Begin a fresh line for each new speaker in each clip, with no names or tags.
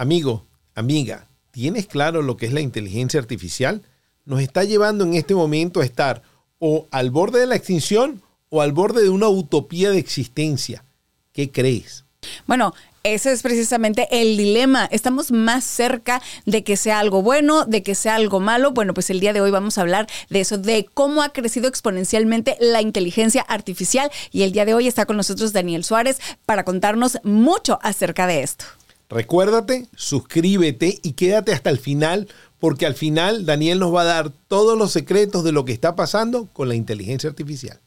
Amigo, amiga, ¿tienes claro lo que es la inteligencia artificial? Nos está llevando en este momento a estar o al borde de la extinción o al borde de una utopía de existencia. ¿Qué crees?
Bueno, ese es precisamente el dilema. Estamos más cerca de que sea algo bueno, de que sea algo malo. Bueno, pues el día de hoy vamos a hablar de eso, de cómo ha crecido exponencialmente la inteligencia artificial. Y el día de hoy está con nosotros Daniel Suárez para contarnos mucho acerca de esto.
Recuérdate, suscríbete y quédate hasta el final porque al final Daniel nos va a dar todos los secretos de lo que está pasando con la inteligencia artificial.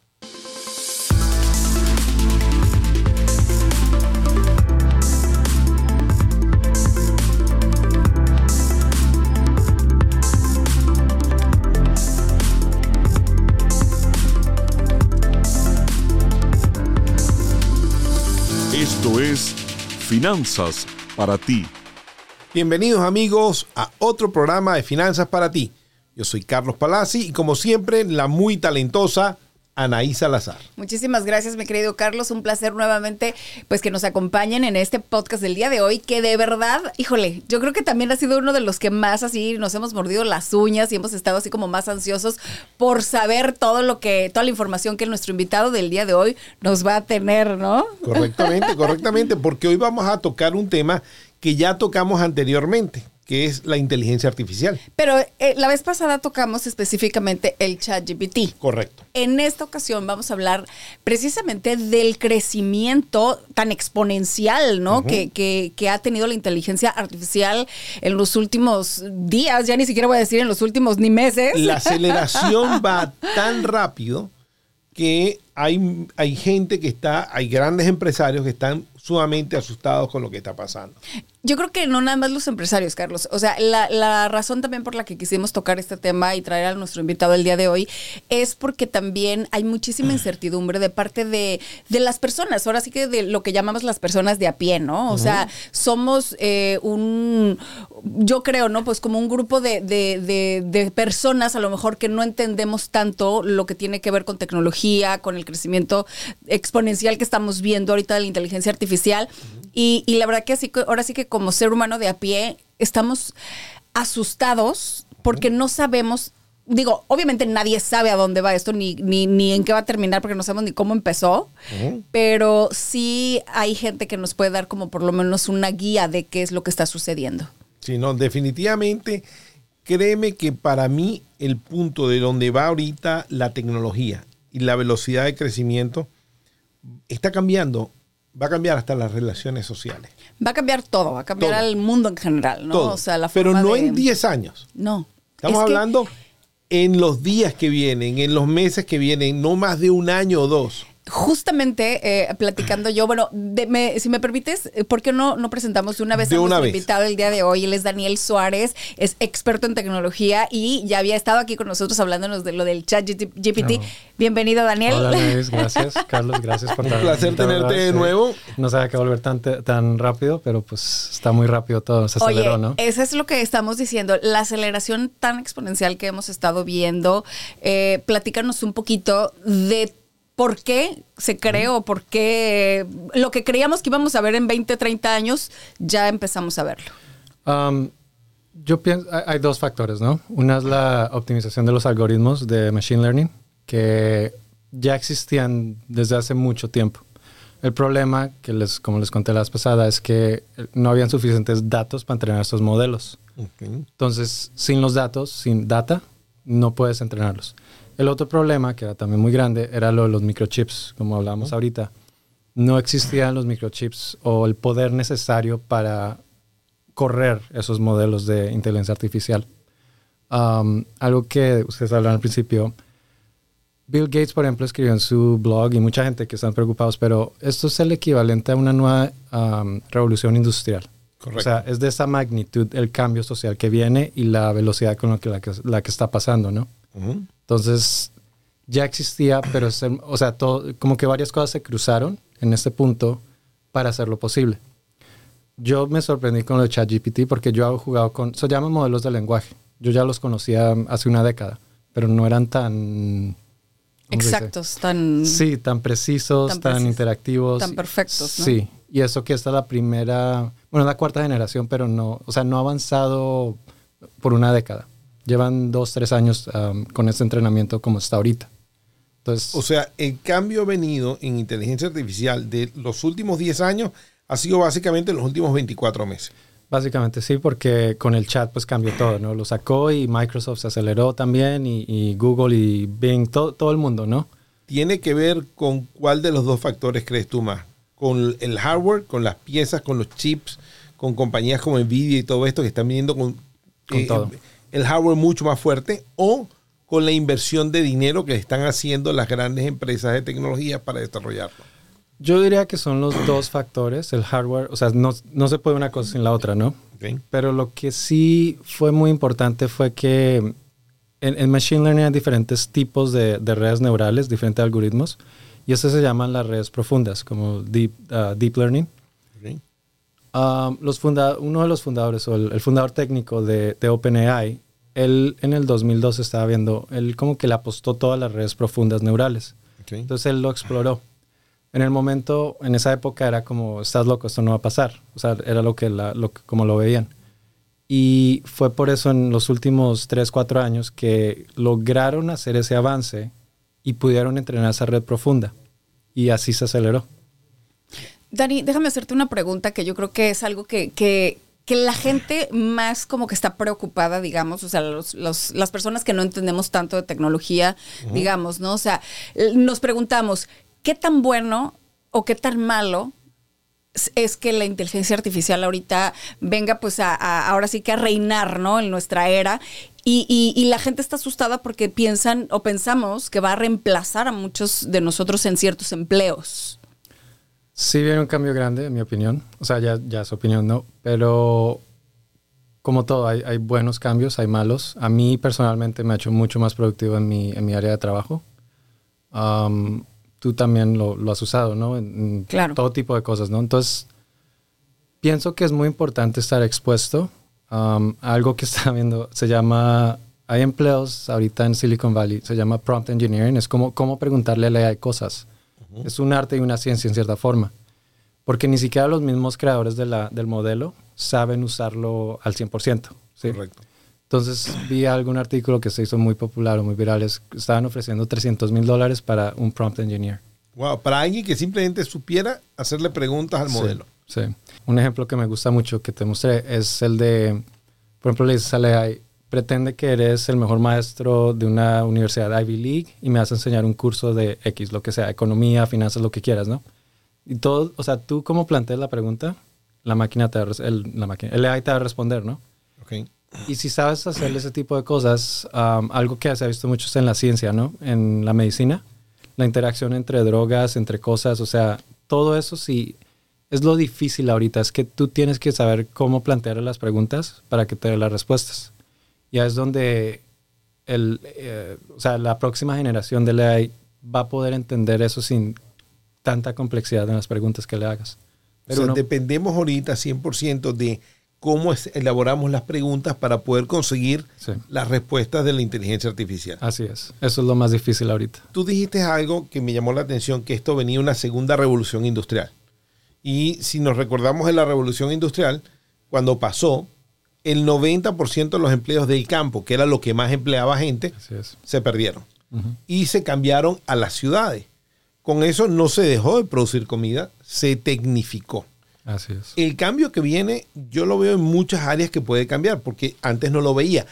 Esto es Finanzas para ti.
Bienvenidos amigos a otro programa de Finanzas para ti. Yo soy Carlos Palazzi y como siempre la muy talentosa Anaí Salazar.
Muchísimas gracias, mi querido Carlos. Un placer nuevamente, pues que nos acompañen en este podcast del día de hoy, que de verdad, híjole, yo creo que también ha sido uno de los que más así nos hemos mordido las uñas y hemos estado así como más ansiosos por saber todo lo que, toda la información que nuestro invitado del día de hoy nos va a tener, ¿no?
Correctamente, correctamente, porque hoy vamos a tocar un tema que ya tocamos anteriormente, que es la inteligencia artificial.
Pero eh, la vez pasada tocamos específicamente el chat GPT.
Correcto.
En esta ocasión vamos a hablar precisamente del crecimiento tan exponencial, ¿no? que, que, que, ha tenido la inteligencia artificial en los últimos días, ya ni siquiera voy a decir en los últimos ni meses.
La aceleración va tan rápido que hay, hay gente que está, hay grandes empresarios que están sumamente asustados con lo que está pasando.
Yo creo que no nada más los empresarios, Carlos. O sea, la, la, razón también por la que quisimos tocar este tema y traer a nuestro invitado el día de hoy es porque también hay muchísima incertidumbre de parte de, de las personas. Ahora sí que de lo que llamamos las personas de a pie, ¿no? O sea, somos eh, un, yo creo, ¿no? Pues como un grupo de, de, de, personas a lo mejor que no entendemos tanto lo que tiene que ver con tecnología, con el crecimiento exponencial que estamos viendo ahorita de la inteligencia artificial. Y, y la verdad que así, ahora sí que como ser humano de a pie estamos asustados porque no sabemos digo, obviamente nadie sabe a dónde va esto, ni, ni, ni, en qué va a terminar, porque no sabemos ni cómo empezó, pero sí hay gente que nos puede dar como por lo menos una guía de qué es lo que está sucediendo.
Sí, no, definitivamente, créeme que para mí el punto de donde va ahorita la tecnología y la velocidad de crecimiento está cambiando va a cambiar hasta las relaciones sociales.
Va a cambiar todo, va a cambiar el mundo en general, ¿no?
Todo.
O sea, la
Pero no
de...
en 10 años.
No.
Estamos
Es que-
hablando en los días que vienen, en los meses que vienen, no más de un año o dos.
Justamente eh, platicando yo, bueno, de- me- si me permites, eh, ¿por qué no, no presentamos de una vez
De
a nuestro
vez.
invitado el día de hoy? Él es Daniel Suárez, es experto en tecnología y ya había estado aquí con nosotros hablándonos de lo del chat GPT.
Oh.
Bienvenido, Daniel.
Hola Luis, gracias. Carlos, gracias por
Un
la-
placer tenerte de nuevo.
No sabía que volver tan, tan rápido, pero pues está muy rápido todo, se aceleró,
Oye,
¿no?
eso es lo que estamos diciendo, la aceleración tan exponencial que hemos estado viendo. Eh, platícanos un poquito de por qué se creó, por qué lo que creíamos que íbamos a ver en 20, 30 años, ya empezamos a verlo.
Um, yo pienso, hay, hay dos factores, ¿no? Una es la optimización de los algoritmos de Machine Learning, que ya existían desde hace mucho tiempo. El problema, que les, como les conté la vez pasada, es que no habían suficientes datos para entrenar estos modelos. Entonces, sin los datos, sin data, no puedes entrenarlos. El otro problema, que era también muy grande, era lo de los microchips, como hablábamos ahorita. No existían los microchips o el poder necesario para correr esos modelos de inteligencia artificial. Um, algo que ustedes hablaron al principio, Bill Gates, por ejemplo, escribió en su blog y mucha gente que están preocupados, pero esto es el equivalente a una nueva um, revolución industrial.
Correcto.
O sea, es de esa magnitud el cambio social que viene y la velocidad con la que, la que, la que está pasando, ¿no?
Ujú.
Entonces, ya existía, pero, o sea, todo, como que varias cosas se cruzaron en este punto para hacerlo posible. Yo me sorprendí con lo de ChatGPT porque yo he jugado con, se llaman modelos de lenguaje. Yo ya los conocía hace una década, pero no eran tan...
Exactos, tan...
Sí, tan precisos,
Tan
tan, interactivos.
tan perfectos, ¿no?
Sí, Y eso que esta es la primera, bueno, la cuarta generación, pero no, o sea, no ha avanzado por una década. Llevan dos, tres años um, con este entrenamiento como está ahorita. Entonces,
O sea, el cambio venido en inteligencia artificial de los últimos 10 años ha sido básicamente los últimos 24 meses.
básicamente sí, porque con el chat pues cambió todo, ¿no? Lo sacó y Microsoft se aceleró también y, y Google y Bing, todo, todo el mundo, ¿no?
¿Tiene que ver con cuál de los dos factores crees tú más? ¿Con el hardware, con las piezas, con los chips, con compañías como Nvidia y todo esto que están viniendo con,
Con todo.
El hardware mucho más fuerte? ¿O con la inversión de dinero que están haciendo las grandes empresas de tecnología para desarrollarlo?
Yo diría que son los dos factores, el hardware, o sea, no, no se puede una cosa sin la otra, ¿no? Pero lo que sí fue muy importante fue que en, en Machine Learning hay diferentes tipos de, de redes neurales, diferentes algoritmos, y eso se llaman las redes profundas, como Deep, uh, deep Learning. Um, los funda uno de los fundadores, o el, el fundador técnico de, de OpenAI, él en el 2002 estaba viendo, él como que le apostó todas las redes profundas neurales.
¿Ok?
Entonces él lo exploró. En el momento, en esa época era como, estás loco, esto no va a pasar. O sea, era lo que, la, lo como lo veían. Y fue por eso en los últimos 3, 4 años que lograron hacer ese avance y pudieron entrenar esa red profunda. Y así se aceleró.
Dani, déjame hacerte una pregunta que yo creo que es algo que, que, que la gente más como que está preocupada, digamos, o sea, los- los- las personas que no entendemos tanto de tecnología, digamos, ¿no? O sea, nos preguntamos, ¿qué tan bueno o qué tan malo es- es que la inteligencia artificial ahorita venga pues a, a- ahora sí que a reinar, ¿no? En nuestra era. Y, y- y la gente está asustada porque piensan o pensamos que va a reemplazar a muchos de nosotros en ciertos empleos.
Sí viene un cambio grande, en mi opinión. O sea, ya, ya es opinión, ¿no? Pero como todo, hay, hay buenos cambios, hay malos. A mí personalmente me ha hecho mucho más productivo en mi, en mi área de trabajo. Tú también lo, lo has usado, ¿no? En, en
Claro.
todo tipo de cosas, ¿no? Entonces, pienso que es muy importante estar expuesto a algo que está viendo. Se llama, hay empleos ahorita en Silicon Valley, se llama prompt engineering. Es como cómo preguntarle a la AI cosas. Es un arte y una ciencia en cierta forma. Porque ni siquiera los mismos creadores de la, del modelo saben usarlo al 100%. ¿sí?
Correcto.
Entonces vi algún artículo que se hizo muy popular o muy viral. es- Estaban ofreciendo 300 mil dólares para un prompt engineer.
Wow, para alguien que simplemente supiera hacerle preguntas al modelo.
Sí. Un ejemplo que me gusta mucho que te mostré es el de, por ejemplo, le dices a pretende que eres el mejor maestro de una universidad Ivy League y me vas a enseñar un curso de X, lo que sea, economía, finanzas, lo que quieras, ¿no? Y todo, o sea, tú como planteas la pregunta, la máquina te va a, el, la máquina, el AI te va a responder, ¿no?
Ok.
Y si sabes hacer ese tipo de cosas, um, algo que se ha visto mucho en la ciencia, ¿no? En la medicina, la interacción entre drogas, entre cosas, o sea, todo eso sí es lo difícil ahorita, es que tú tienes que saber cómo plantear las preguntas para que te dé las respuestas. Ya es donde el, eh, o sea, la próxima generación de la AI va a poder entender eso sin tanta complejidad en las preguntas que le hagas.
O
Pero
sea,
uno-
dependemos ahorita 100% de cómo es- elaboramos las preguntas para poder conseguir
Sí.
las respuestas de la inteligencia artificial.
así es, eso es lo más difícil ahorita.
Tú dijiste algo que me llamó la atención, que esto venía una segunda revolución industrial. Y si nos recordamos de la revolución industrial, cuando pasó, el 90% de los empleos del campo, que era lo que más empleaba gente, se perdieron. Y se cambiaron a las ciudades. Con eso no se dejó de producir comida, se tecnificó.
Así es.
El cambio que viene, yo lo veo en muchas áreas que puede cambiar, porque antes no lo veía.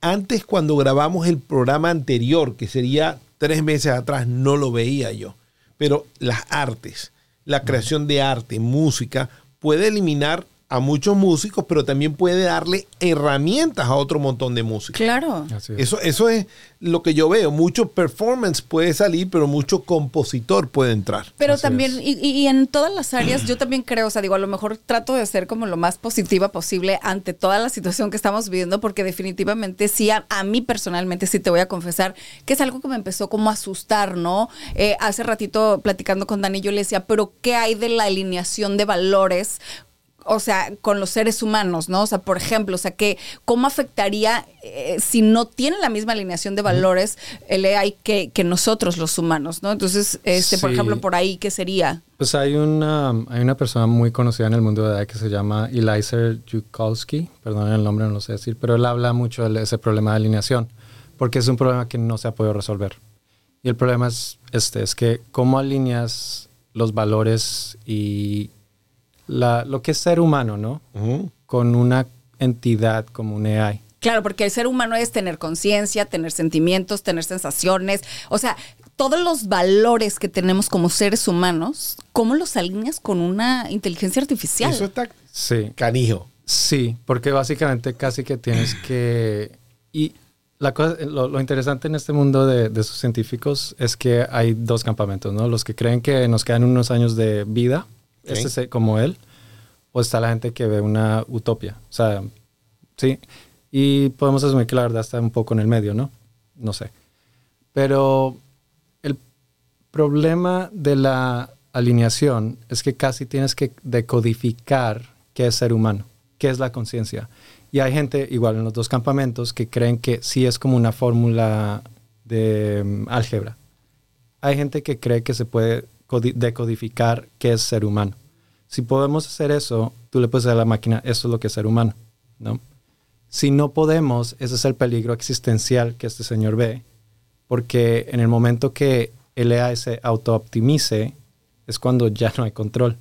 Antes, cuando grabamos el programa anterior, que sería tres meses atrás, no lo veía yo. Pero las artes, la creación de arte, música, puede eliminar a muchos músicos, pero también puede darle herramientas a otro montón de músicos.
Claro.
Así es.
Eso, eso es lo que yo veo. Mucho performance puede salir, pero mucho compositor puede entrar.
Pero
Así
también, y, y- y en todas las áreas, yo también creo, o sea, digo, a lo mejor trato de ser como lo más positiva posible ante toda la situación que estamos viviendo, porque definitivamente sí, a, a mí personalmente sí te voy a confesar que es algo que me empezó como a asustar, ¿no? Eh, hace ratito platicando con Dani, yo le decía, pero ¿qué hay de la alineación de valores? O sea, con los seres humanos, ¿no? O sea, por ejemplo, o sea, que cómo afectaría eh, si no tiene la misma alineación de valores el AI que, que nosotros los humanos, ¿no? Entonces, este, por ejemplo, por ahí, ¿qué sería?
Pues hay una, hay una persona muy conocida en el mundo de AI que se llama Eliezer Yudkowsky, perdón el nombre, no lo sé decir, pero él habla mucho de ese problema de alineación, porque es un problema que no se ha podido resolver. Y el problema es este, es que cómo alineas los valores y la, lo que es ser humano, ¿no? Con una entidad como un AI.
Claro, porque el ser humano es tener conciencia, tener sentimientos, tener sensaciones, o sea, todos los valores que tenemos como seres humanos, ¿cómo los alineas con una inteligencia artificial?
Eso está
Sí.
canijo.
Sí, porque básicamente casi que tienes que... Y la cosa, lo, lo interesante en este mundo de, de sus científicos es que hay dos campamentos, ¿no? Los que creen que nos quedan unos años de vida,
Ok.
este es como él, o está la gente que ve una utopia. O sea, sí. Y podemos asumir que la verdad está un poco en el medio, ¿no? No sé. Pero el problema de la alineación es que casi tienes que decodificar qué es ser humano, qué es la conciencia. Y hay gente, igual en los dos campamentos, que creen que sí es como una fórmula de mm, álgebra. Hay gente que cree que se puede decodificar qué es ser humano. Si podemos hacer eso, tú le puedes decir a la máquina, eso es lo que es ser humano, ¿no? Si no podemos, ese es el peligro existencial que este señor ve, porque en el momento que el AI se autooptimice, es cuando ya no hay control.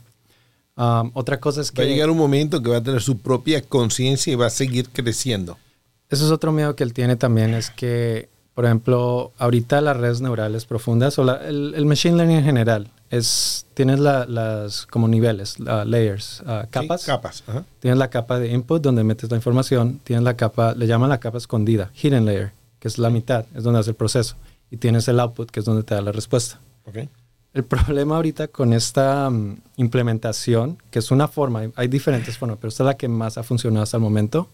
Um, otra cosa es que...
Va a llegar un momento que va a tener su propia conciencia y va a seguir creciendo.
Eso es otro miedo que él tiene también, es que, por ejemplo, ahorita las redes neurales profundas o la- el, el machine learning en general, es, tienes la- las como niveles, la- layers, ah,
Sí,
capas.
capas. ajá.
Tienes la capa de input donde metes la información, tienes la capa, le llaman la capa escondida, hidden layer, que es la mitad, es donde hace el proceso, y tienes el output, que es donde te da la respuesta.
Ok.
El problema ahorita con esta mm, implementación, que es una forma, hay- diferentes formas, pero esta es la que más ha funcionado hasta el momento,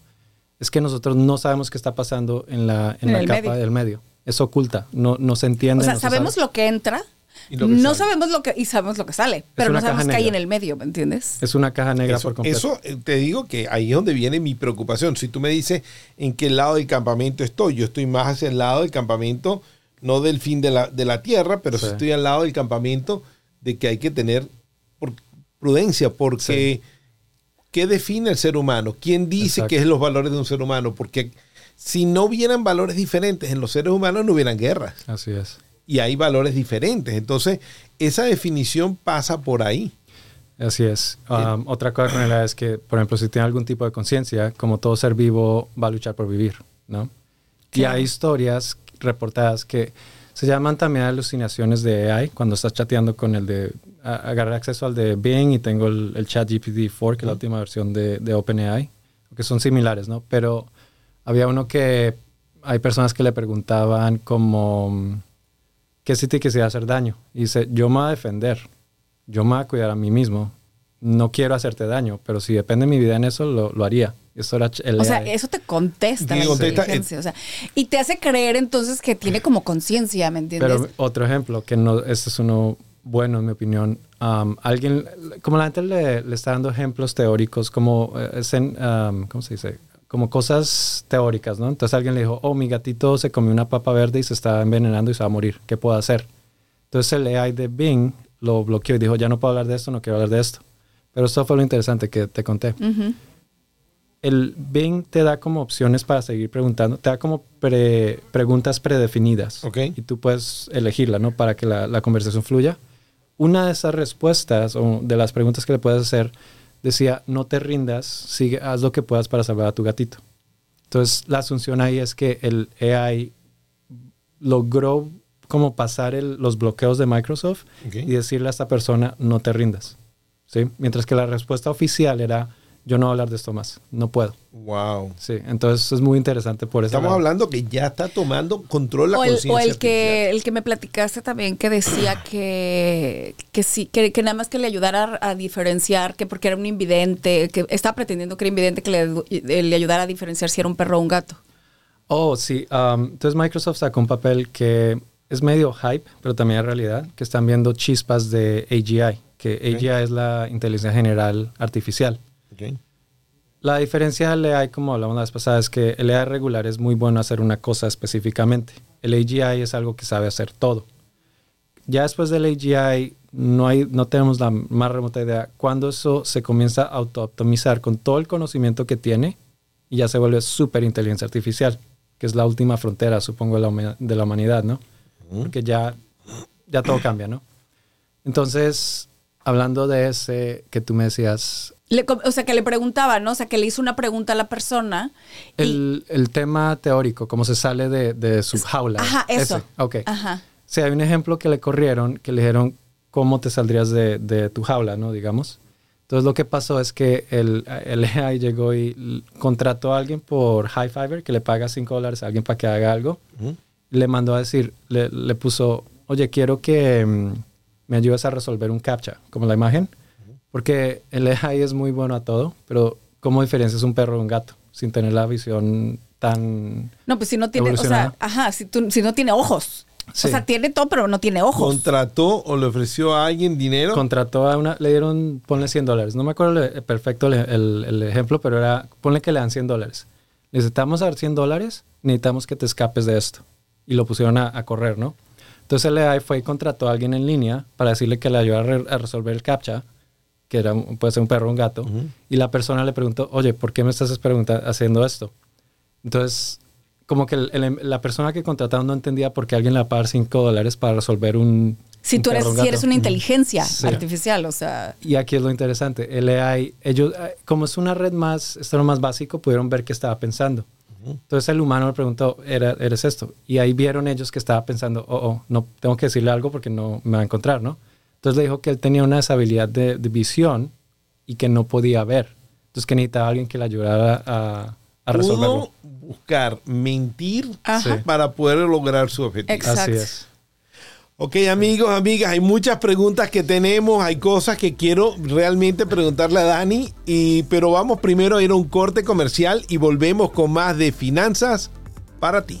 es que nosotros no sabemos qué está pasando en la, en
En
la capa
medio.
del medio. Es oculta, no, no se entiende.
O sea,
no se
sabemos
sabe.
lo que entra, no
sale.
sabemos lo que y sabemos lo que sale, pero no sabemos qué hay en el medio, ¿me entiendes?
Es una caja negra
Eso,
por completo.
eso, eh, te digo que ahí es donde viene mi preocupación. Si tú me dices en qué lado del campamento estoy, yo estoy más hacia el lado del campamento, no del fin de la, de la tierra, pero sí.
Sí.
estoy al lado del campamento de que hay que tener por- prudencia, porque
Sí.
¿qué define el ser humano? ¿Quién dice
Exacto.
qué es los valores de un ser humano? Porque si no hubieran valores diferentes en los seres humanos, no hubieran guerras.
Así es.
Y hay valores diferentes. Entonces, esa definición pasa por ahí.
Así es. Um, otra cosa con es que, por ejemplo, si tiene algún tipo de conciencia, como todo ser vivo, va a luchar por vivir, ¿no? Y hay historias reportadas que se llaman también alucinaciones de AI, cuando estás chateando con el de... a- agarrar acceso al de Bing y tengo el, el chat GPT-4, que es la última versión de, de OpenAI, que son similares, ¿no? Pero había uno que hay personas que le preguntaban como... ¿Qué si te quisiera hacer daño? Y dice, yo me voy a defender yo me voy a cuidar a mí mismo. No quiero hacerte daño, pero si depende mi vida en eso, lo, lo haría. Eso era el
O sea,
AI.
eso te contesta
Sí,
la
contesta,
inteligencia, o sea, y te hace creer entonces que tiene como conciencia, ¿me entiendes?
Pero otro ejemplo, que no, este es uno bueno en mi opinión. um, alguien, como la gente le, le está dando ejemplos teóricos, como, eh, es en, um, ¿cómo se dice? Como cosas teóricas, ¿no? Entonces alguien le dijo, oh, mi gatito se comió una papa verde y se está envenenando y se va a morir. ¿Qué puedo hacer? Entonces el AI de Bing lo bloqueó y dijo, ya no puedo hablar de esto, no quiero hablar de esto. Pero esto fue lo interesante que te conté. El Bing te da como opciones para seguir preguntando, te da como pre- preguntas predefinidas.
Ok.
Y tú puedes elegirla, ¿no? Para que la, la conversación fluya. Una de esas respuestas o de las preguntas que le puedes hacer decía, no te rindas, sigue, haz lo que puedas para salvar a tu gatito. Entonces, la asunción ahí es que el AI logró como pasar el- los bloqueos de Microsoft y decirle a esta persona, no te rindas. ¿Sí? Mientras que la respuesta oficial era, yo no voy a hablar de esto más, no puedo.
Wow.
Sí, entonces es muy interesante por eso.
Estamos hablando que ya está tomando control la conciencia.
o el que
artificial.
el que me platicaste también que decía que, que sí, que, que nada más que le ayudara a, a diferenciar, que porque era un invidente, que estaba pretendiendo que era invidente, que le, le ayudara a diferenciar si era un perro o un gato.
Oh, sí. um, entonces Microsoft sacó un papel que es medio hype, pero también es realidad, que están viendo chispas de AGI, que AGI es la inteligencia general artificial. La diferencia del AI, como hablamos la vez pasada, es que el AI regular es muy bueno hacer una cosa específicamente. El AGI es algo que sabe hacer todo. Ya después del AGI no, hay, no tenemos la más remota idea cuándo eso se comienza a auto-optimizar con todo el conocimiento que tiene y ya se vuelve súper inteligencia artificial, que es la última frontera, supongo, de de la humanidad, ¿no? Porque ya, ya todo cambia, ¿no? Entonces, hablando de ese que tú me decías,
Le o sea, que le preguntaba, ¿no? O sea, que le hizo una pregunta a la persona. y-
el, el tema teórico, cómo se sale de, de su jaula.
Ajá, eso.
Ese, Ok.
Ajá.
Sí, hay un ejemplo que le corrieron, que le dijeron cómo te saldrías de, de tu jaula, ¿no? Digamos. Entonces lo que pasó es que el, el AI llegó y contrató a alguien por High Fiverr que le paga 5 dólares a alguien para que haga algo. Le mandó a decir, le, le puso, oye, quiero que mm, me ayudes a resolver un captcha, como la imagen. Porque el AI es muy bueno a todo, pero ¿cómo diferencias un perro de un gato sin tener la visión tan...
No, pues si no tiene, o sea, ajá, si, tú- si no tiene ojos.
Sí.
O sea, tiene todo, pero no tiene ojos.
¿Contrató o le ofreció a alguien dinero?
contrató a una, le dieron, ponle 100 dólares. No me acuerdo el- perfecto el, el- el ejemplo, pero era, ponle que le dan 100 dólares. Necesitamos dar 100 dólares, necesitamos que te escapes de esto. Y lo pusieron a, a correr, ¿no? Entonces el AI fue y contrató a alguien en línea para decirle que le ayudara a, re- a resolver el captcha, que era, un- puede ser un perro o un gato. Y la persona le preguntó, oye, ¿por qué me estás haciendo esto? Entonces, como que el- el- la persona que contrataron no entendía por qué alguien le va a pagar 5 dólares para resolver un...
si
un
tú eres, si eres una inteligencia
Sí.
artificial, o sea.
Y aquí es lo interesante. El AI, ellos, eh, como es una red más, esto es lo más básico, pudieron ver qué estaba pensando. Entonces el humano le preguntó, ¿Era, ¿eres esto? Y ahí vieron ellos que estaba pensando, oh, oh, no tengo que decirle algo porque no me va a encontrar, ¿no? Entonces le dijo que él tenía una deshabilidad de, de visión y que no podía ver. Entonces que necesitaba a alguien que le ayudara a, a resolverlo.
Pudo buscar mentir
Ajá.
para poder lograr su objetivo.
Exacto.
Así es.
Ok, amigos, amigas, hay muchas preguntas que tenemos, hay cosas que quiero realmente preguntarle a Dani, y, pero vamos primero a ir a un corte comercial y volvemos con más de finanzas para ti.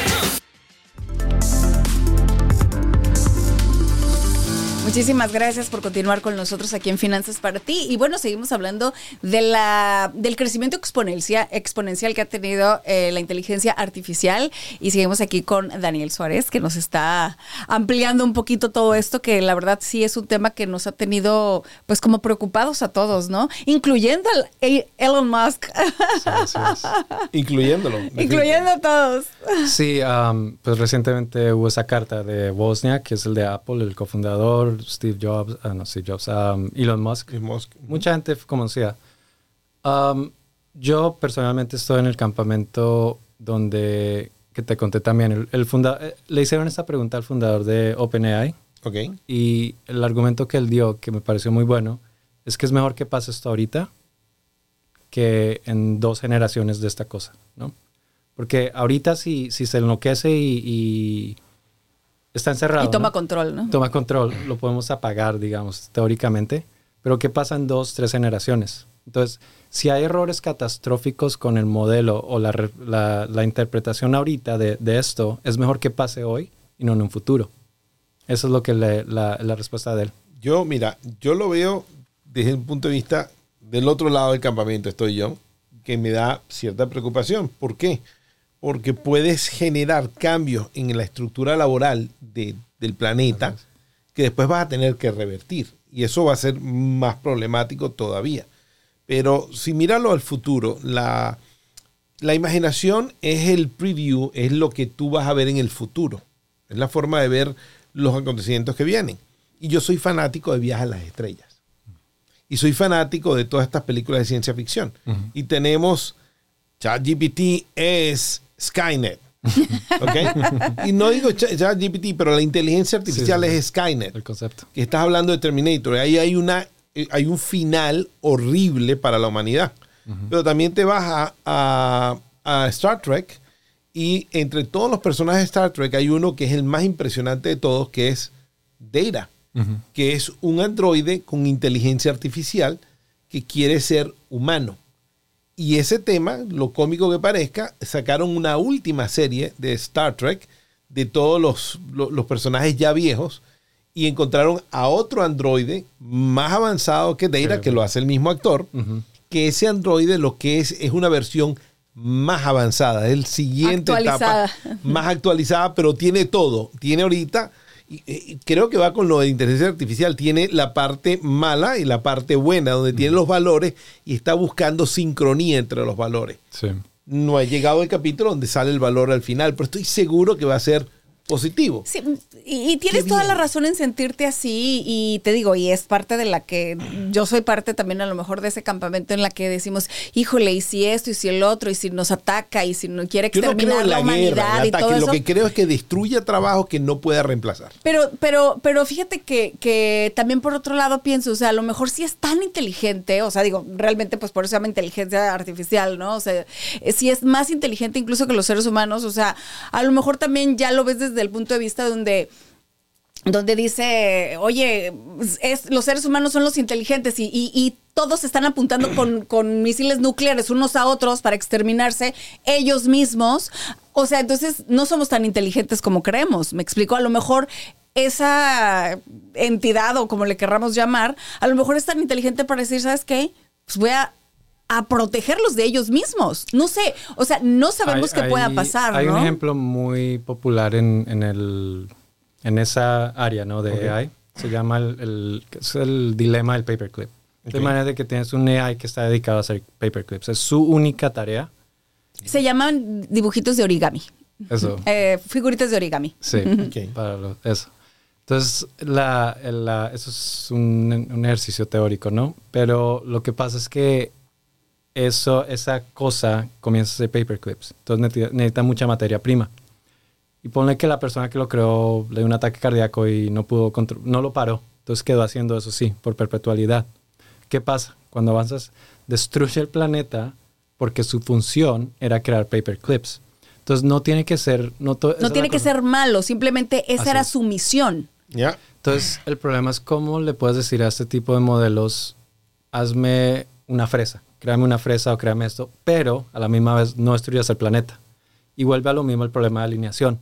Muchísimas gracias por continuar con nosotros aquí en Finanzas para ti. Y bueno, seguimos hablando de la, del crecimiento exponencial, exponencial que ha tenido eh, la inteligencia artificial. Y seguimos aquí con Daniel Suárez, que nos está ampliando un poquito todo esto, que la verdad sí es un tema que nos ha tenido pues como preocupados a todos, ¿no? Incluyendo al Elon Musk,
Incluyéndolo.
incluyendo a todos.
Sí, am, pues recientemente hubo esa carta de Bosnia, que es el de Apple, el cofundador, Steve Jobs, ah, no, Steve Jobs, am, Elon Musk. Mucha gente conocía. Am, yo personalmente estoy en el campamento donde, que te conté también, el, el funda- eh, le hicieron esta pregunta al fundador de OpenAI
Ok.
y el argumento que él dio, que me pareció muy bueno, es que es mejor que pase esto ahorita que en dos generaciones de esta cosa, ¿no? Porque ahorita si, si se enloquece y, y está encerrado.
Y toma
¿no?
control, ¿no?
Toma control, lo podemos apagar, digamos, teóricamente. Pero ¿qué pasa en dos, tres generaciones? Entonces, si hay errores catastróficos con el modelo o la, la- la interpretación ahorita de, de esto, es mejor que pase hoy y no en un futuro. Eso es lo que le- la, la respuesta de él.
Yo, mira, yo lo veo desde el punto de vista del otro lado del campamento, estoy yo, que me da cierta preocupación. ¿Por qué? Porque puedes generar cambios en la estructura laboral de- del planeta que después vas a tener que revertir. Y eso va a ser más problemático todavía. Pero si míralo al futuro, la, la imaginación es el preview, es lo que tú vas a ver en el futuro. Es la forma de ver los acontecimientos que vienen. Y yo soy fanático de Viajes a las Estrellas. Y soy fanático de todas estas películas de ciencia ficción. Y tenemos ChatGPT es Skynet. ¿Ok? y no digo Ch- ChatGPT, pero la inteligencia artificial
Sí, sí, sí.
es Skynet
El concepto.
que estás hablando de Terminator, ahí hay una eh, hay un final horrible para la humanidad. Pero también te vas a, a- a Star Trek y entre todos los personajes de Star Trek hay uno que es el más impresionante de todos, que es Data, que es un androide con inteligencia artificial que quiere ser humano. Y ese tema, lo cómico que parezca, sacaron una última serie de Star Trek de todos los, lo- los personajes ya viejos y encontraron a otro androide más avanzado que Data, que lo hace el mismo actor, que ese androide lo que es es una versión más avanzada, es el siguiente
Actualizada.
etapa, más actualizada, pero tiene todo. Tiene ahorita, y, y creo que va con lo de inteligencia artificial, tiene la parte mala y la parte buena, donde tiene los valores y está buscando sincronía entre los valores.
Sí.
No ha llegado el capítulo donde sale el valor al final, pero estoy seguro que va a ser positivo.
Sí, y, y tienes toda la razón en sentirte así y te digo, y es parte de la que yo soy parte también a lo mejor de ese campamento en la que decimos, híjole, y si esto, y si el otro, y si nos ataca, y si no quiere
no
exterminar
en
la,
la
humanidad
guerra, el
y todo
ataque. Lo
eso.
que creo es que destruya trabajo que no pueda reemplazar.
Pero, pero, pero fíjate que, que también por otro lado pienso, o sea, a lo mejor sí es tan inteligente, o sea, digo, realmente pues por eso se llama inteligencia artificial, ¿no? O sea, eh, sí es más inteligente incluso que los seres humanos, o sea, a lo mejor también ya lo ves desde el punto de vista donde donde dice, oye, es, los seres humanos son los inteligentes y, y- y todos están apuntando con, con misiles nucleares unos a otros para exterminarse ellos mismos. O sea, entonces no somos tan inteligentes como creemos. Me explico, a lo mejor esa entidad o como le querramos llamar, a lo mejor es tan inteligente para decir, ¿sabes qué? Pues voy a, a protegerlos de ellos mismos. No sé, o sea, no sabemos
Hay-
qué pueda
hay-
pasar.
Hay
¿no?
un ejemplo muy popular en, en, el, en esa área ¿no? de AI. Se llama el, el- es el dilema del paperclip. De
Ok.
manera de que tienes un AI que está dedicado a hacer paperclips. Es su única tarea.
Se llaman dibujitos de origami.
Eso.
Eh, figuritas de origami.
Sí, para lo- eso. Entonces, la, la- eso es un, un ejercicio teórico, ¿no? Pero lo que pasa es que eso, esa cosa comienza a ser paperclips. Entonces necesita, necesita mucha materia prima. Y ponle que la persona que lo creó le dio un ataque cardíaco y no pudo no lo paró. Entonces quedó haciendo eso sí, por perpetualidad. ¿Qué pasa? Cuando avanzas, destruye el planeta porque su función era crear paperclips. Entonces no tiene que ser... No,
No tiene que ser malo, simplemente esa
Así
era
es.
su misión.
¿Ya?
Entonces, el problema es cómo le puedes decir a este tipo de modelos, hazme una fresa, créame una fresa o créame esto, pero a la misma vez no destruyas el planeta. Y vuelve a lo mismo el problema de alineación.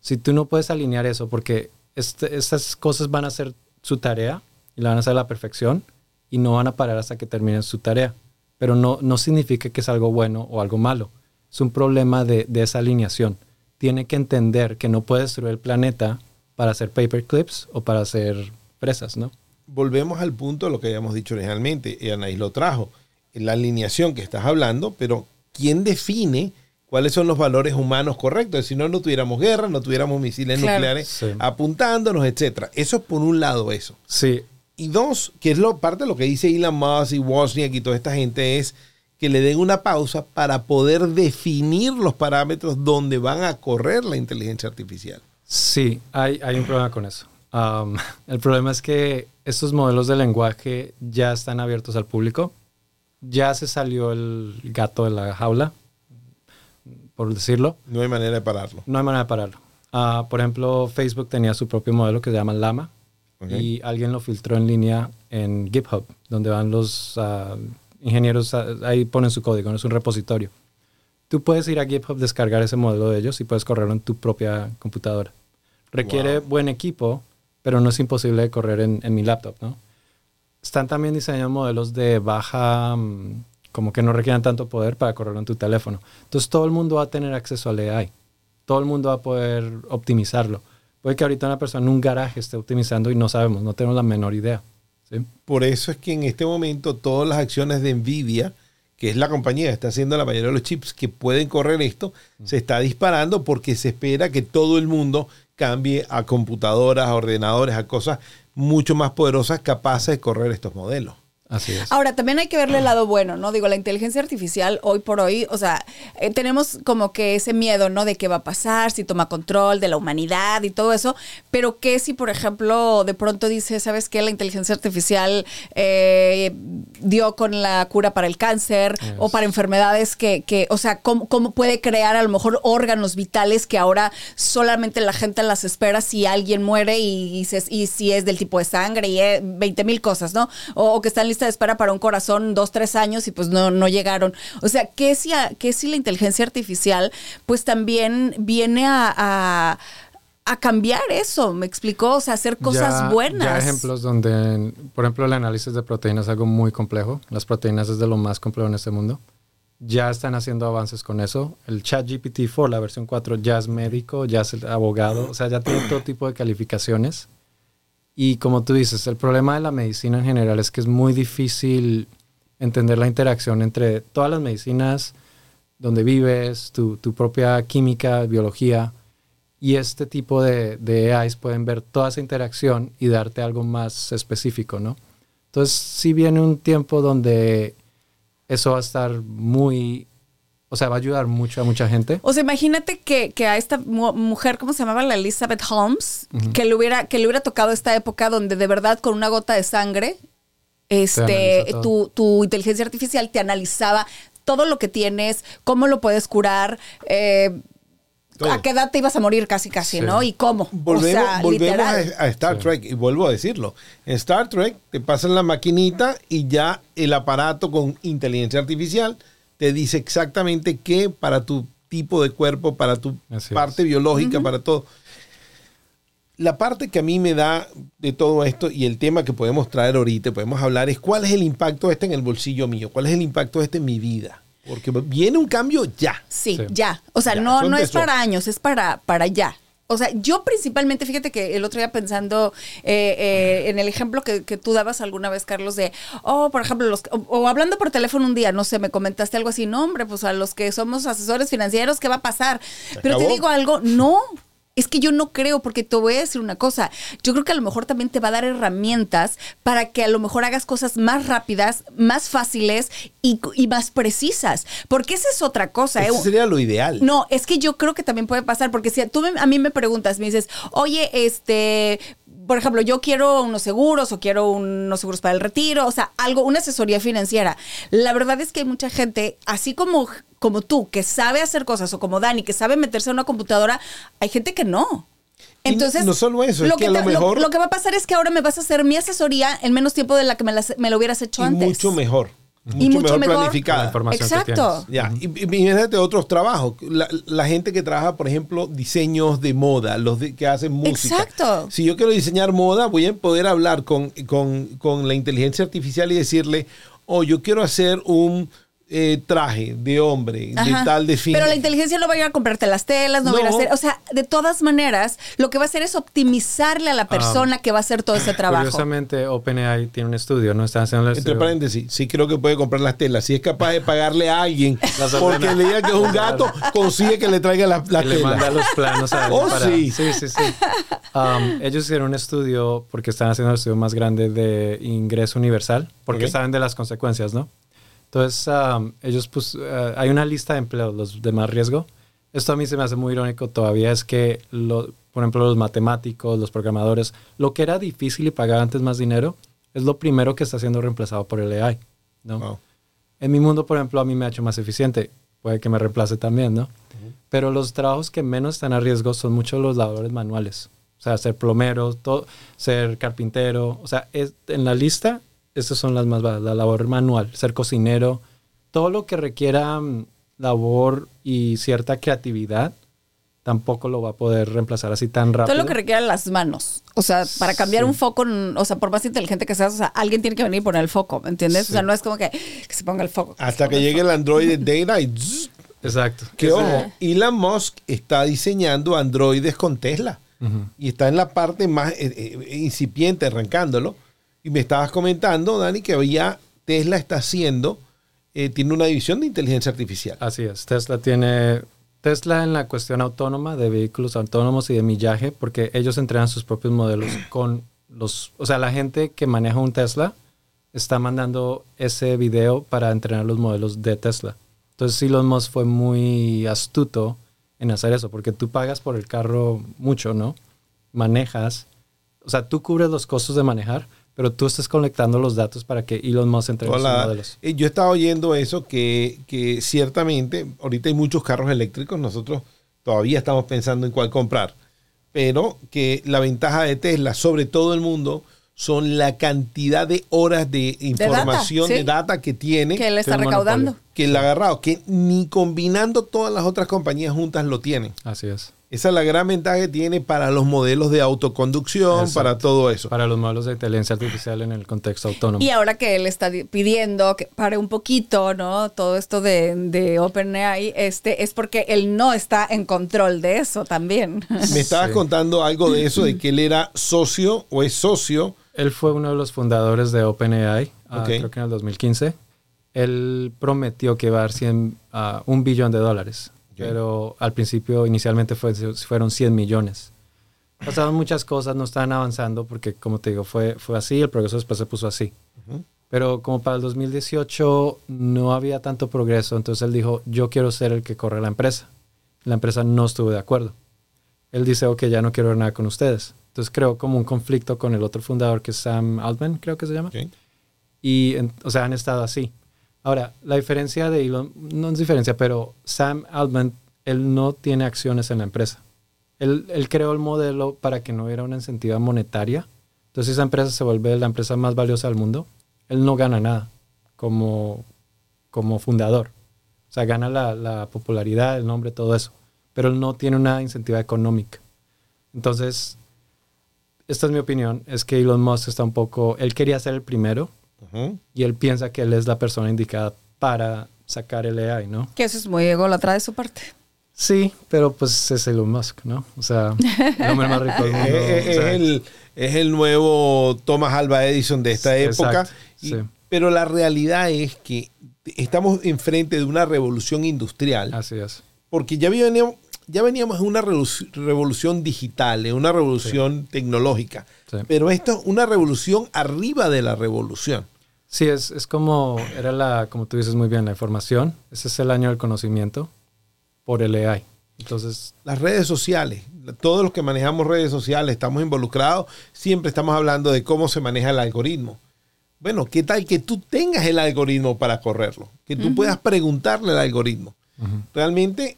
Si tú no puedes alinear eso, porque este- estas cosas van a hacer su tarea y la van a hacer a la perfección y no van a parar hasta que terminen su tarea. Pero no, no significa que es algo bueno o algo malo. Es un problema de, de esa alineación. Tiene que entender que no puede destruir el planeta para hacer paperclips o para hacer fresas, ¿no?
volvemos al punto de lo que habíamos dicho originalmente, y Anaís lo trajo, la alineación que estás hablando, pero ¿quién define cuáles son los valores humanos correctos? Si no, no tuviéramos guerra, no tuviéramos misiles
Claro.
nucleares
Sí.
apuntándonos, etcétera. Eso es por un lado eso.
Sí,
Y dos, que es lo, parte de lo que dice Elon Musk y Wozniak y toda esta gente es que le den una pausa para poder definir los parámetros donde van a correr la inteligencia artificial.
sí, hay, hay un problema con eso. Um, el problema es que estos modelos de lenguaje ya están abiertos al público. Ya se salió el gato de la jaula, por decirlo.
No hay manera de pararlo.
No hay manera de pararlo. Ah, por ejemplo, Facebook tenía su propio modelo que se llama
Ok.
y alguien lo filtró en línea en GitHub, donde van los ah, ingenieros, ah, ahí ponen su código, no es un repositorio. Tú puedes ir a GitHub, descargar ese modelo de ellos y puedes correrlo en tu propia computadora. Requiere
Wow.
buen equipo, pero no es imposible de correr en, en mi laptop, ¿no? Están también diseñando modelos de baja, mm, como que no requieran tanto poder para correrlo en tu teléfono. Entonces todo el mundo va a tener acceso al AI. Todo el mundo va a poder optimizarlo. Puede que ahorita una persona en un garaje esté optimizando y no sabemos, no tenemos la menor idea. ¿sí?
Por eso es que en este momento todas las acciones de Nvidia, que es la compañía que está haciendo la mayoría de los chips que pueden correr esto, se está disparando porque se espera que todo el mundo cambie a computadoras, a ordenadores, a cosas mucho más poderosas capaces de correr estos modelos.
Así es.
Ahora, también hay que verle el lado bueno, ¿no? Digo, la inteligencia artificial hoy por hoy, o sea, eh, tenemos como que ese miedo, ¿no? De qué va a pasar, si toma control de la humanidad y todo eso, pero que si, por ejemplo, de pronto dice, ¿sabes qué? La inteligencia artificial eh, dio con la cura para el cáncer o para enfermedades que, que o sea, ¿cómo, ¿cómo puede crear a lo mejor órganos vitales que ahora solamente la gente las espera si alguien muere y, y se- y si es del tipo de sangre y 20 mil cosas, ¿no? O, o que está en lista de espera para un corazón dos, tres años y pues no, no llegaron. O sea, que si, a- que si la inteligencia artificial pues también viene a... a a cambiar eso, me explicó, o sea, hacer cosas
Ya-
buenas.
Ya ejemplos donde, por ejemplo, el análisis de proteínas es algo muy complejo. Las proteínas es de lo más complejo en este mundo. Ya están haciendo avances con eso. El chat GPT-4, la versión 4, ya es médico, ya es el abogado, o sea, ya tiene todo tipo de calificaciones. Y como tú dices, el problema de la medicina en general es que es muy difícil entender la interacción entre todas las medicinas, donde vives, tu, tu propia química, biología, y este tipo de, de AIs pueden ver toda esa interacción y darte algo más específico, ¿no? Entonces, sí viene un tiempo donde eso va a estar muy, o sea, va a ayudar mucho a mucha gente.
O sea, imagínate que, que a esta mu- mujer, ¿cómo se llamaba? La Elizabeth Holmes, que, le hubiera, que le hubiera tocado esta época donde de verdad con una gota de sangre, este, tu, tu inteligencia artificial te analizaba todo lo que tienes, cómo lo puedes curar, eh, a qué edad te ibas a morir casi casi,
Sí.
¿no? Y cómo.
Volvemos,
o sea,
volvemos a Star Trek y vuelvo a decirlo. En Star Trek te pasan la maquinita y ya el aparato con inteligencia artificial te dice exactamente qué para tu tipo de cuerpo, para tu
Así
parte
es.
biológica, para todo. La parte que a mí me da de todo esto y el tema que podemos traer ahorita, podemos hablar, es cuál es el impacto de este en el bolsillo mío, cuál es el impacto de este en mi vida. Porque viene un cambio ya.
Sí,
Sí.
ya. O sea,
Ya,
no, no es para años, es para, para ya. O sea, yo principalmente, fíjate que el otro día pensando eh, eh, en el ejemplo que, que tú dabas alguna vez, Carlos, de, oh, por ejemplo, los, o, o hablando por teléfono un día, no sé, me comentaste algo así, no, hombre, pues a los que somos asesores financieros, ¿qué va a pasar? Pero te digo algo, no. Es que yo no creo, porque te voy a decir una cosa. Yo creo que a lo mejor también te va a dar herramientas para que a lo mejor hagas cosas más rápidas, más fáciles y, y más precisas. Porque esa es otra cosa.
Eso
¿eh?
sería lo ideal.
No, es que yo creo que también puede pasar, porque si tú me- a mí me preguntas, me dices, oye, este, por ejemplo, yo quiero unos seguros o quiero unos seguros para el retiro, o sea, algo, una asesoría financiera. La verdad es que hay mucha gente, así como, como tú, que sabe hacer cosas, o como Dani, que sabe meterse a una computadora, hay gente que no.
Y
Entonces,
no solo eso, es que a lo mejor-
lo que va a pasar es que ahora me vas a hacer mi asesoría en menos tiempo de la que me, la- me lo hubieras hecho
y
antes.
mucho mejor.
Y
Mucho,
mucho
mejor,
mejor.
La
planificada.
que
Exacto.
Ya, y, y imagínate otros trabajos. La, la gente que trabaja, por ejemplo, diseños de moda, los de- que hacen música.
Exacto.
Si yo quiero diseñar moda, voy a poder hablar con, con- con la inteligencia artificial y decirle, oh, yo quiero hacer un eh, traje de hombre,
Ajá.
de tal, de fin.
Pero la inteligencia no va a ir a comprarte las telas, no, va a ir a hacer. O sea, de todas maneras, lo que va a hacer es optimizarle a la persona que va a hacer todo ese trabajo.
Curiosamente, OpenAI tiene un estudio, ¿no? Están haciendo el
Entre
estudio.
paréntesis, sí creo que puede comprar las telas. Si es capaz de pagarle a alguien
Las
porque le diga que es un gato, consigue que le traiga la, la
Y le manda los planos a
Oh,
para-
sí.
Sí, sí, sí. Um, ellos hicieron un estudio porque están haciendo el estudio más grande de ingreso universal, porque saben de las consecuencias, ¿no? Entonces, um, ellos, pues, eh, hay una lista de empleos, los de más riesgo. Esto a mí se me hace muy irónico todavía, es que, lo, por ejemplo, los matemáticos, los programadores, lo que era difícil y pagaba antes más dinero, es lo primero que está siendo reemplazado por el AI, ¿no?
Wow.
En mi mundo, por ejemplo, a mí me ha hecho más eficiente. Puede que me reemplace también, ¿no? Pero los trabajos que menos están a riesgo son muchos los labores manuales. O sea, ser plomero, todo, ser carpintero. O sea, es, en la lista, esas son las más bajas. La labor manual, ser cocinero. Todo lo que requiera mm, labor y cierta creatividad, tampoco lo va a poder reemplazar así tan rápido.
Todo lo que requiere las manos. O sea, para cambiar
Sí.
un foco, o sea, por más inteligente que seas, o sea, alguien tiene que venir y poner el foco, ¿me entiendes? O sea, no es como que, que se ponga el foco. se
Hasta que
el
llegue
foco.
el Android de Data y zzz,
Exacto.
que ojo, Elon Musk está diseñando androides con Tesla
Ujú.
y está en la parte más eh, eh, incipiente arrancándolo y me estabas comentando Dani que había Tesla está haciendo eh, tiene una división de inteligencia artificial
Así es. Tesla tiene. Tesla en la cuestión autónoma de vehículos autónomos y de millaje, porque ellos entrenan sus propios modelos con los. O sea, la gente que maneja un Tesla está mandando ese video para entrenar los modelos de Tesla. Entonces Elon Musk fue muy astuto en hacer eso, porque tú pagas por el carro mucho, ¿no? Manejas, o sea, tú cubres los costos de manejar, pero tú estás conectando los datos para que Elon Musk entregue sus
Hola.
modelos.
Eh, Yo estaba oyendo eso, que, que ciertamente ahorita hay muchos carros eléctricos, nosotros todavía estamos pensando en cuál comprar, pero que la ventaja de Tesla sobre todo el mundo son la cantidad de horas de información, de
data,
que tiene,
Que él está recaudando.
que él ha agarrado, que ni combinando todas las otras compañías juntas lo tienen.
Así es.
Esa es la gran ventaja que tiene para los modelos de autoconducción,
Exacto.
para todo eso.
Para los modelos de inteligencia artificial en el contexto autónomo.
Y ahora que él está di- pidiendo que pare un poquito, ¿no? Todo esto de, de OpenAI, este, es porque él no está en control de eso también.
Me estabas
Sí.
contando algo de eso, de que él era socio o es socio.
Él fue uno de los fundadores de OpenAI, ah, creo que en el 2015. Él prometió que iba a dar 100, ah, un billón de dólares, pero al principio inicialmente fue, fueron 100 millones. Pasaron muchas cosas, no estaban avanzando porque, como te digo, fue, fue así, el progreso después se puso así. Pero como para el 2018 no había tanto progreso, entonces él dijo, yo quiero ser el que corre la empresa. La empresa no estuvo de acuerdo. Él dice, ok, ya no quiero ver nada con ustedes. Entonces creó como un conflicto con el otro fundador que es Sam Altman, creo que se llama.
Ok.
Y, en- o sea, han estado así. Ahora, la diferencia de Elon, no es diferencia, pero Sam Altman, él no tiene acciones en la empresa. Él, creó el modelo para que no hubiera una incentiva monetaria. Entonces esa empresa se vuelve la empresa más valiosa del mundo. Él no gana nada como, como fundador. O sea, gana la, la popularidad, el nombre, todo eso. Pero él no tiene una incentiva económica. Entonces, esta es mi opinión, es que Elon Musk está un poco, él quería ser el primero
Ujú.
y él piensa que él es la persona indicada para sacar el AI, ¿no?
que eso es muy ególatra de su parte.
Sí, pero pues es Elon Musk, ¿no? O sea, el hombre más rico del mundo.
es, es el, es el nuevo Thomas Alva Edison de esta
Sí,
época.
exacto,
Y-
sí.
Pero la realidad es que estamos enfrente de una revolución industrial.
Así es.
Porque ya veníamos, ya veníamos en una revolu- revolución digital, en una revolución tecnológica.
Sí.
Pero esto es una revolución arriba de la revolución.
Sí, es, es como, era la, como tú dices muy bien, la información. Ese es el año del conocimiento por el AI. Entonces,
Las redes sociales, todos los que manejamos redes sociales estamos involucrados, siempre estamos hablando de cómo se maneja el algoritmo. Bueno, ¿qué tal que tú tengas el algoritmo para correrlo? Que tú puedas preguntarle al algoritmo. Realmente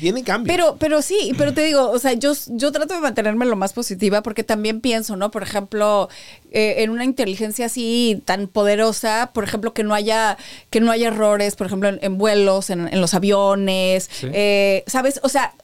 viene cambio.
Pero, pero sí, pero te digo, o sea, yo, yo trato de mantenerme lo más positiva porque también pienso, ¿no? Por ejemplo, eh, en una inteligencia así tan poderosa, por ejemplo, que no haya, que no haya errores, por ejemplo, en, en vuelos, en, en los aviones,
Sí.
eh, ¿sabes? O sea,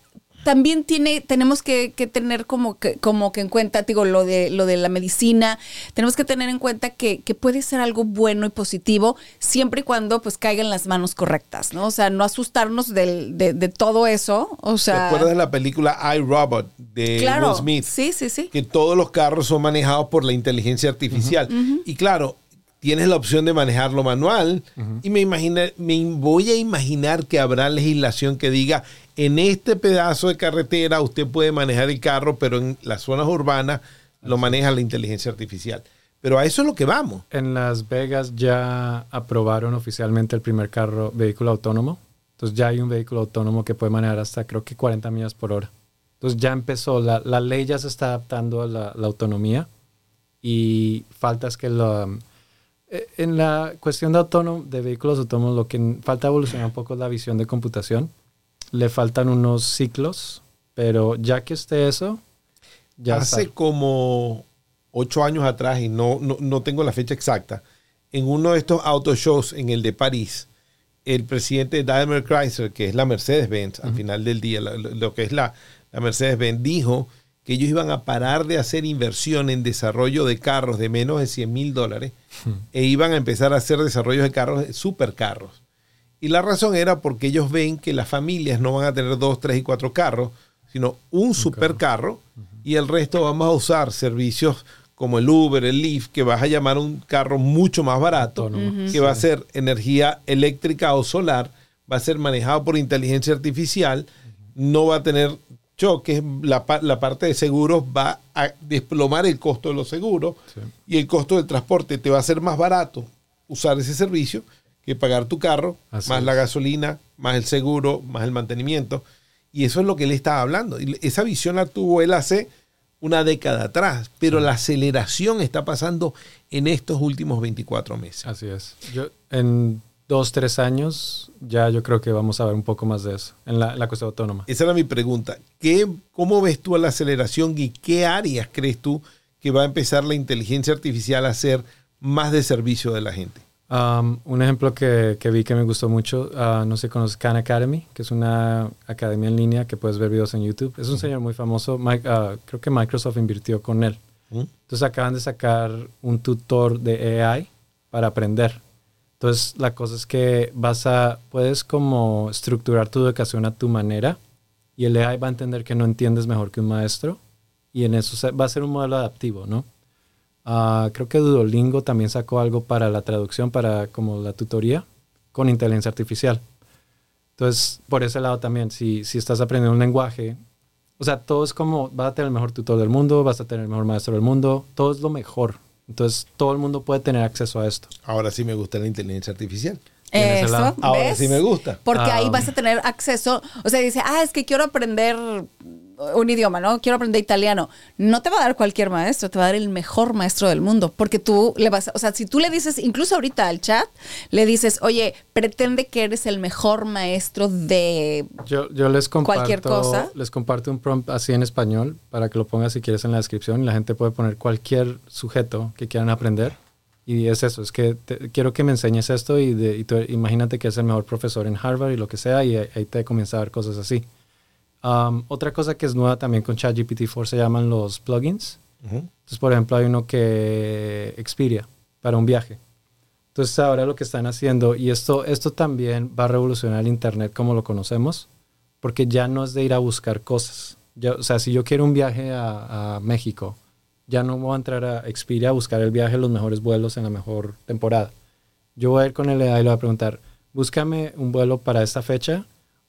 también tiene, tenemos que, que tener como que, como que en cuenta, digo, lo de, lo de la medicina, tenemos que tener en cuenta que, que puede ser algo bueno y positivo siempre y cuando pues caiga en las manos correctas, ¿no? O sea, no asustarnos del- de, de todo eso, o
¿Te
sea...
acuerdas de la película I, Robot de
Claro,
Will Smith?
sí, sí, sí.
Que todos los carros son manejados por la inteligencia artificial. Y claro, tienes la opción de manejarlo manual. Y me, imagina, me voy a imaginar que habrá legislación que diga, en este pedazo de carretera usted puede manejar el carro, pero en las zonas urbanas lo maneja la inteligencia artificial. Pero a eso es lo que vamos.
en Las Vegas ya aprobaron oficialmente el primer carro, vehículo autónomo. Entonces ya hay un vehículo autónomo que puede manejar hasta creo que 40 millas por hora. Entonces ya empezó, la, la ley ya se está adaptando a la, la autonomía y falta es que lo... eh, En la cuestión de, autónomo, de vehículos autónomos, lo que falta evolucionar un poco es la visión de computación. Le faltan unos ciclos, pero ya que esté eso, ya
Hace
está.
como ocho años atrás, y no, no, no tengo la fecha exacta, en uno de estos auto shows, en el de París, el presidente de Daimler Chrysler, que es la Mercedes-Benz, al final del día, lo, lo que es la, la Mercedes-Benz, dijo que ellos iban a parar de hacer inversión en desarrollo de carros de menos de 100 mil dólares e iban a empezar a hacer desarrollos de carros, supercarros. Y la razón era porque ellos ven que las familias no van a tener dos, tres y cuatro carros, sino un supercarro y el resto vamos a usar servicios como el Uber, el Lyft, que vas a llamar un carro mucho más barato, que va a ser energía eléctrica o solar, va a ser manejado por inteligencia artificial, no va a tener choques, la, la parte de seguros va a desplomar el costo de los seguros
Sí.
y el costo del transporte te va a ser más barato usar ese servicio que pagar tu carro,
Así
más
es.
la gasolina, más el seguro, más el mantenimiento. Y eso es lo que él estaba hablando. Y esa visión la tuvo él hace una década atrás, pero la aceleración está pasando en estos últimos 24 meses.
Así es. Yo, en dos, tres años, ya yo creo que vamos a ver un poco más de eso en la, la cuestión autónoma.
Esa era mi pregunta. ¿Qué, ¿Cómo ves tú a la aceleración y qué áreas crees tú que va a empezar la inteligencia artificial a hacer más de servicio de la gente?
Um, un ejemplo que, que vi que me gustó mucho, ah, no sé conoces Khan Academy, que es una academia en línea que puedes ver videos en YouTube. Es un señor muy famoso, Mike- ah, creo que Microsoft invirtió con él.
¿Mm?
Entonces acaban de sacar un tutor de AI para aprender. Entonces la cosa es que vas a, puedes como estructurar tu educación a tu manera y el AI va a entender que no entiendes mejor que un maestro y en eso va a ser un modelo adaptivo, ¿no? Ah, creo que Duolingo también sacó algo para la traducción, para como la tutoría con inteligencia artificial. Entonces, por ese lado también, si, si estás aprendiendo un lenguaje, o sea, todo es como, vas a tener el mejor tutor del mundo, vas a tener el mejor maestro del mundo, todo es lo mejor. Entonces, todo el mundo puede tener acceso a esto.
Ahora sí me gusta la inteligencia artificial.
Eso,
lado.
Ahora
¿ves?
sí me gusta.
Porque ahí
Ah.
vas a tener acceso, o sea, dice, ah, es que quiero aprender un idioma, ¿no? Quiero aprender italiano. No te va a dar cualquier maestro, te va a dar el mejor maestro del mundo, porque tú le vas, a- o sea, si tú le dices, incluso ahorita al chat, le dices, oye, pretende que eres el mejor maestro de...
Yo, yo les comparto,
Cualquier cosa.
les comparto un prompt así en español para que lo pongas si quieres en la descripción y la gente puede poner cualquier sujeto que quieran aprender. Y es eso, es que te- quiero que me enseñes esto y, de- y tú imagínate que es el mejor profesor en Harvard y lo que sea y ahí ahí te comienza a dar cosas así. Um, otra cosa que es nueva también con ChatGPT-4 se llaman los plugins. Entonces, por ejemplo, hay uno que Expedia para un viaje. Entonces, ahora lo que están haciendo, y esto, esto también va a revolucionar el Internet como lo conocemos, porque ya no es de ir a buscar cosas. Ya- o sea, si yo quiero un viaje a, a México, ya no voy a entrar a Expedia a buscar el viaje, los mejores vuelos en la mejor temporada. Yo voy a ir con el AI y le voy a preguntar, búscame un vuelo para esta fecha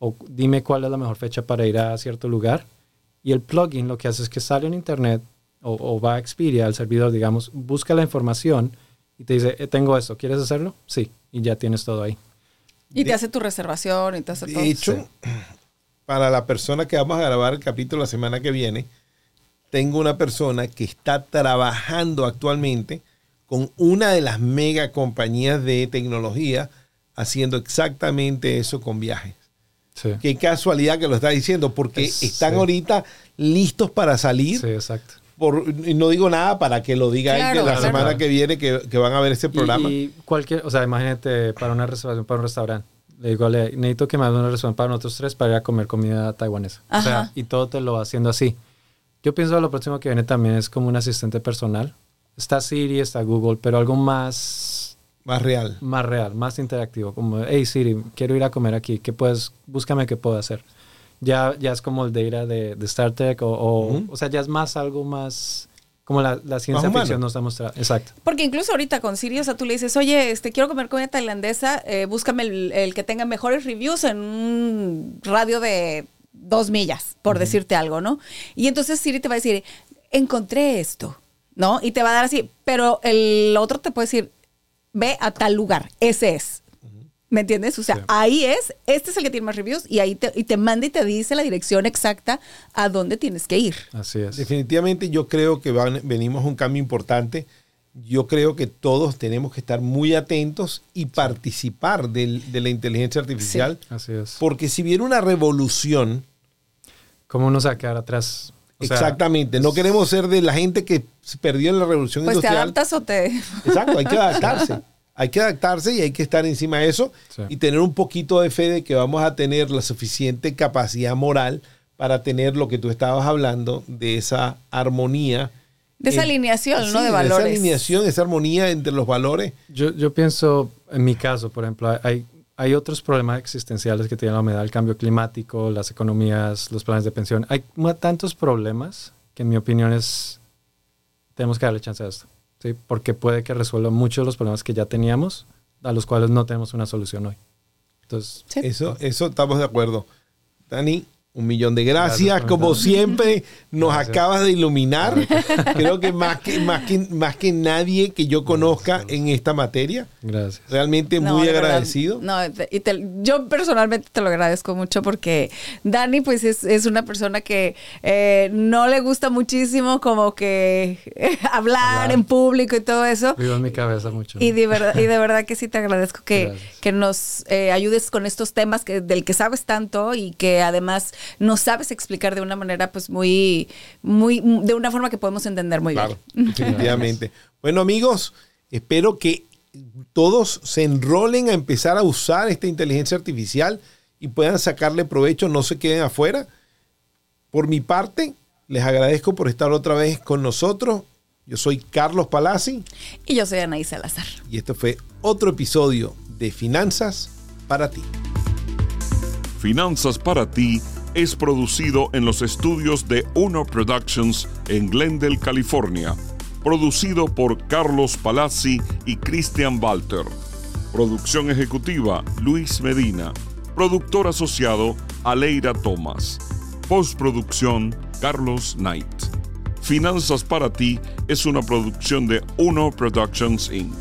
o dime cuál es la mejor fecha para ir a cierto lugar. Y el plugin lo que hace es que sale en internet o, o va a Expedia, al servidor, digamos, busca la información y te dice, "Eh, tengo esto, ¿quieres hacerlo? Sí, y ya tienes todo ahí.
Y te hace tu reservación y te hace todo.
De hecho, para la persona que vamos a grabar el capítulo la semana que viene, tengo una persona que está trabajando actualmente con una de las mega compañías de tecnología haciendo exactamente eso con viajes.
Sí,
Qué casualidad que lo está diciendo, porque
Es-
están
sí.
ahorita listos para salir.
sí, exacto.
Por, y no digo nada para que lo diga él
Claro,
que la
claro.
semana que viene que, que van a ver este programa.
Y, y cualquier, o sea, imagínate para una reservación para un restaurante. Le digo, le, necesito que me haga una reservación para nosotros tres para ir a comer comida taiwanesa. O sea, y todo te lo va haciendo así. Yo pienso que lo próximo que viene también es como un asistente personal. Está Siri, está Google, pero algo más,
Más real.
más real, más interactivo. Como, hey Siri, quiero ir a comer aquí. ¿Qué puedes? Búscame qué puedo hacer. Ya, ya es como el de ir a de, de Star Trek o, o,
Ujú.
o sea, ya es más algo más como la, la ciencia
humano.
ficción nos está mostrando. Exacto.
Porque incluso ahorita con Siri, o sea, tú le dices, oye, este, quiero comer comida tailandesa, eh, búscame el, el que tenga mejores reviews en un radio de dos millas, por decirte algo, ¿no? Y entonces Siri te va a decir, encontré esto, ¿no? Y te va a dar así, pero el otro te puede decir, ve a tal lugar, ese es. ¿Me entiendes? O sea,
Sí.
ahí es, este es el que tiene más reviews y ahí te, y te manda y te dice la dirección exacta a dónde tienes que ir.
Así es.
Definitivamente yo creo que van- venimos a un cambio importante. Yo creo que todos tenemos que estar muy atentos y participar del- de la inteligencia artificial.
Así es.
Porque si viene una revolución,
¿Cómo no se va a quedar atrás? O sea,
exactamente, no queremos ser de la gente que se perdió en la revolución
Pues te
industrial.
adaptas o te...
Exacto, hay que adaptarse. Hay que adaptarse y hay que estar encima de eso
Sí.
y tener un poquito de fe de que vamos a tener la suficiente capacidad moral para tener lo que tú estabas hablando de esa armonía.
De esa
en-
alineación, ¿no? De valores.
Esa alineación, esa armonía entre los valores.
Yo, yo pienso, en mi caso, por ejemplo, hay, hay otros problemas existenciales que tiene la humedad, el cambio climático, las economías, los planes de pensión. Hay tantos problemas que en mi opinión es, tenemos que darle chance a esto, ¿sí? Porque puede que resuelva muchos de los problemas que ya teníamos, a los cuales no tenemos una solución hoy. Entonces,
Sí.
Eso, eso estamos de acuerdo. Dani, Un millón de gracias.
Gracias
Como siempre, nos
Gracias.
acabas de iluminar. Creo que más que, más que más que nadie que yo conozca en esta materia.
Gracias.
Realmente
No,
muy
verdad,
agradecido.
no, te- y te- yo personalmente te lo agradezco mucho porque Dani pues es, es una persona que eh, no le gusta muchísimo como que hablar,
Hablar.
en público y todo eso.
Vivo en mi cabeza mucho.
Y de verdad, y de verdad que sí te agradezco que,
Gracias.
que nos eh, ayudes con estos temas que, del que sabes tanto y que además nos sabes explicar de una manera pues muy, muy, de una forma que podemos entender muy
Claro,
bien.
definitivamente. Bueno, amigos, espero que todos se enrolen a empezar a usar esta inteligencia artificial y puedan sacarle provecho, no se queden afuera. Por mi parte, les agradezco por estar otra vez con nosotros. Yo soy Carlos Palazzi
Y yo soy Anaí Salazar.
y este fue otro episodio de Finanzas para ti.
Finanzas para ti es producido en los estudios de Uno Productions en Glendale, California. Producido por Carlos Palazzi y Christian Walter. Producción ejecutiva Luis Medina. Productor asociado Aleira Thomas. Postproducción Carlos Knight. Finanzas para ti es una producción de Uno Productions Inc.